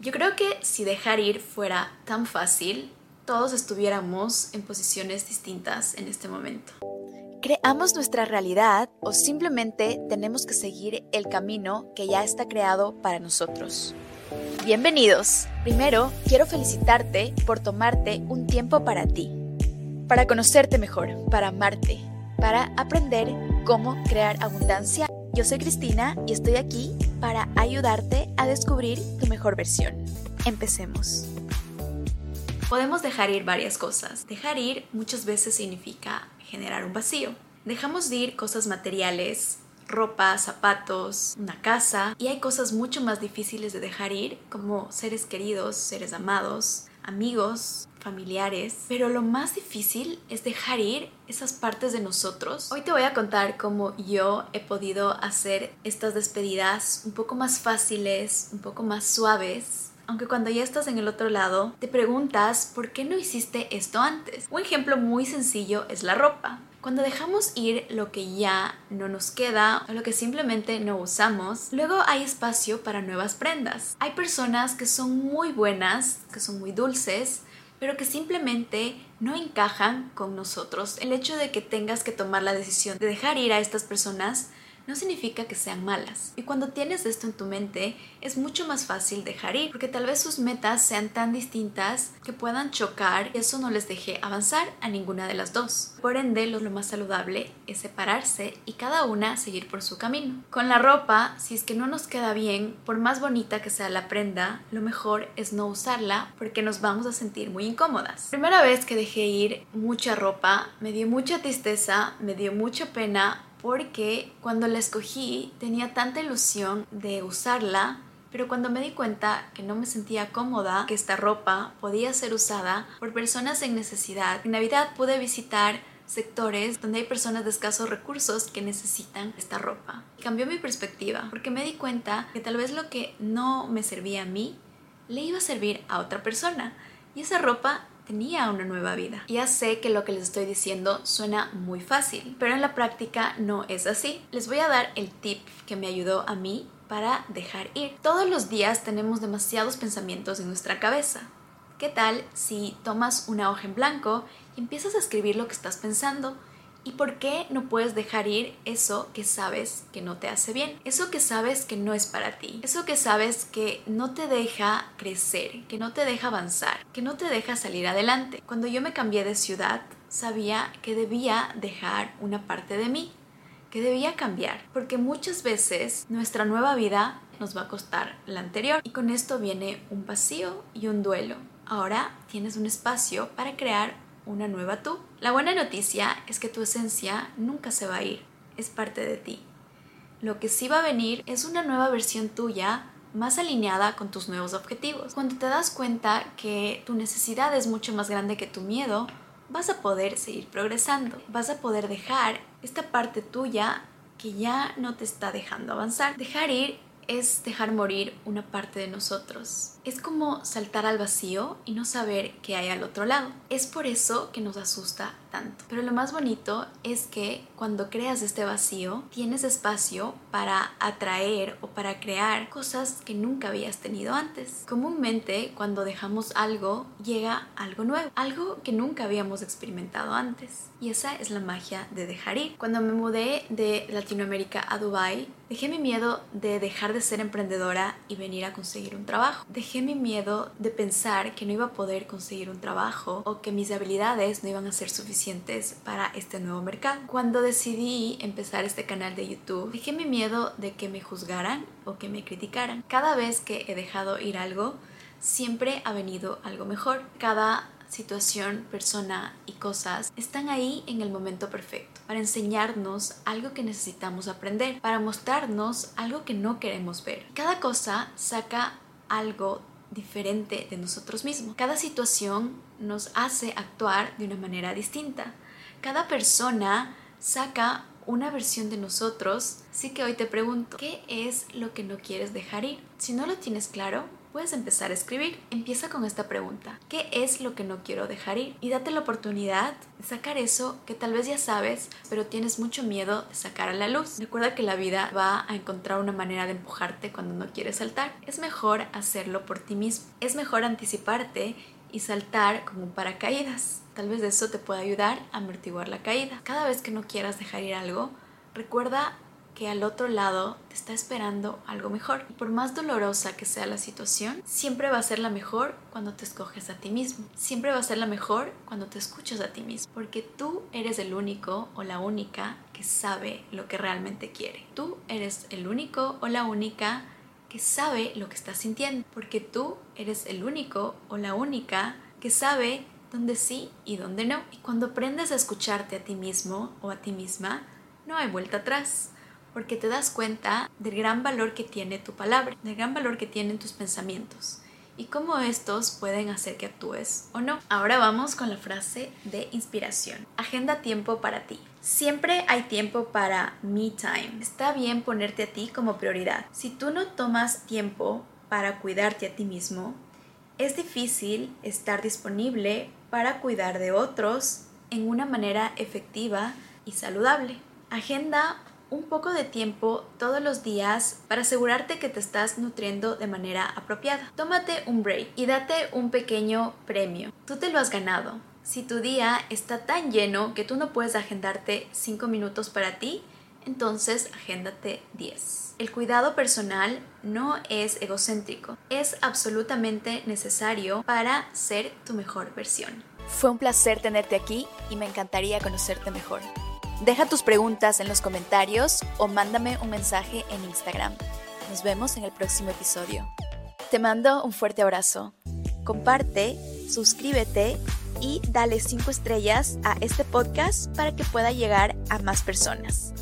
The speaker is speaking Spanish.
Yo creo que si dejar ir fuera tan fácil, todos estuviéramos en posiciones distintas en este momento. ¿Creamos nuestra realidad o simplemente tenemos que seguir el camino que ya está creado para nosotros? Bienvenidos. Primero, quiero felicitarte por tomarte un tiempo para ti, para conocerte mejor, para amarte, para aprender cómo crear abundancia. Yo soy Cristina y estoy aquí para ayudarte a descubrir tu mejor versión. Empecemos. Podemos dejar ir varias cosas. Dejar ir muchas veces significa generar un vacío. Dejamos de ir cosas materiales, ropa, zapatos, una casa, y hay cosas mucho más difíciles de dejar ir, como seres queridos, seres amados, amigos, familiares, pero lo más difícil es dejar ir esas partes de nosotros. Hoy te voy a contar cómo yo he podido hacer estas despedidas un poco más fáciles, un poco más suaves. Aunque cuando ya estás en el otro lado, te preguntas por qué no hiciste esto antes. Un ejemplo muy sencillo es la ropa. Cuando dejamos ir lo que ya no nos queda o lo que simplemente no usamos, luego hay espacio para nuevas prendas. Hay personas que son muy buenas, que son muy dulces, pero que simplemente no encajan con nosotros. El hecho de que tengas que tomar la decisión de dejar ir a estas personas no significa que sean malas. Y cuando tienes esto en tu mente, es mucho más fácil dejar ir, porque tal vez sus metas sean tan distintas que puedan chocar y eso no les deje avanzar a ninguna de las dos. Por ende, lo, más saludable es separarse y cada una seguir por su camino. Con la ropa, si es que no nos queda bien, por más bonita que sea la prenda, lo mejor es no usarla porque nos vamos a sentir muy incómodas. Primera vez que dejé ir mucha ropa, me dio mucha tristeza, me dio mucha pena porque cuando la escogí tenía tanta ilusión de usarla, pero cuando me di cuenta que no me sentía cómoda, que esta ropa podía ser usada por personas en necesidad, en Navidad pude visitar sectores donde hay personas de escasos recursos que necesitan esta ropa. Cambió mi perspectiva porque me di cuenta que tal vez lo que no me servía a mí le iba a servir a otra persona y esa ropa tenía una nueva vida. Ya sé que lo que les estoy diciendo suena muy fácil, pero en la práctica no es así. Les voy a dar el tip que me ayudó a mí para dejar ir. Todos los días tenemos demasiados pensamientos en nuestra cabeza. ¿Qué tal si tomas una hoja en blanco y empiezas a escribir lo que estás pensando? ¿Y por qué no puedes dejar ir eso que sabes que no te hace bien? Eso que sabes que no es para ti. Eso que sabes que no te deja crecer, que no te deja avanzar, que no te deja salir adelante. Cuando yo me cambié de ciudad, sabía que debía dejar una parte de mí, que debía cambiar, porque muchas veces nuestra nueva vida nos va a costar la anterior y con esto viene un vacío y un duelo. Ahora tienes un espacio para crear una nueva tú. La buena noticia es que tu esencia nunca se va a ir, es parte de ti. Lo que sí va a venir es una nueva versión tuya más alineada con tus nuevos objetivos. Cuando te das cuenta que tu necesidad es mucho más grande que tu miedo, vas a poder seguir progresando, vas a poder dejar esta parte tuya que ya no te está dejando avanzar. Dejar ir es dejar morir una parte de nosotros. Es como saltar al vacío y no saber qué hay al otro lado. Es por eso que nos asusta tanto. Pero lo más bonito es que cuando creas este vacío, tienes espacio para atraer o para crear cosas que nunca habías tenido antes. Comúnmente, cuando dejamos algo, llega algo nuevo, algo que nunca habíamos experimentado antes. Y esa es la magia de dejar ir. Cuando me mudé de Latinoamérica a Dubai, dejé mi miedo de dejar de ser emprendedora y venir a conseguir un trabajo. Dejé mi miedo de pensar que no iba a poder conseguir un trabajo o que mis habilidades no iban a ser suficientes para este nuevo mercado. Cuando decidí empezar este canal de YouTube, dejé mi miedo de que me juzgaran o que me criticaran. Cada vez que he dejado ir algo, siempre ha venido algo mejor. Cada situación, persona y cosas están ahí en el momento perfecto para enseñarnos algo que necesitamos aprender, para mostrarnos algo que no queremos ver. Cada cosa saca algo diferente de nosotros mismos. Cada situación nos hace actuar de una manera distinta. Cada persona saca una versión de nosotros. Así que hoy te pregunto, ¿qué es lo que no quieres dejar ir? Si no lo tienes claro, puedes empezar a escribir. Empieza con esta pregunta. ¿Qué es lo que no quiero dejar ir? Y date la oportunidad de sacar eso que tal vez ya sabes, pero tienes mucho miedo de sacar a la luz. Recuerda que la vida va a encontrar una manera de empujarte cuando no quieres saltar. Es mejor hacerlo por ti mismo. Es mejor anticiparte y saltar como un paracaídas. Tal vez eso te pueda ayudar a amortiguar la caída. Cada vez que no quieras dejar ir algo, recuerda que al otro lado te está esperando algo mejor. Y por más dolorosa que sea la situación, siempre va a ser la mejor cuando te escoges a ti mismo. Siempre va a ser la mejor cuando te escuchas a ti mismo. Porque tú eres el único o la única que sabe lo que realmente quiere. Tú eres el único o la única que sabe lo que estás sintiendo. Porque tú eres el único o la única que sabe dónde sí y dónde no. Y cuando aprendes a escucharte a ti mismo o a ti misma, no hay vuelta atrás porque te das cuenta del gran valor que tiene tu palabra, del gran valor que tienen tus pensamientos y cómo estos pueden hacer que actúes o no. Ahora vamos con la frase de inspiración. Agenda tiempo para ti. Siempre hay tiempo para me time. Está bien ponerte a ti como prioridad. Si tú no tomas tiempo para cuidarte a ti mismo, es difícil estar disponible para cuidar de otros en una manera efectiva y saludable. Agenda un poco de tiempo todos los días para asegurarte que te estás nutriendo de manera apropiada. Tómate un break y date un pequeño premio. Tú te lo has ganado. Si tu día está tan lleno que tú no puedes agendarte 5 minutos para ti, entonces agéndate 10. El cuidado personal no es egocéntrico, es absolutamente necesario para ser tu mejor versión. Fue un placer tenerte aquí y me encantaría conocerte mejor. Deja tus preguntas en los comentarios o mándame un mensaje en Instagram. Nos vemos en el próximo episodio. Te mando un fuerte abrazo. Comparte, suscríbete y dale 5 estrellas a este podcast para que pueda llegar a más personas.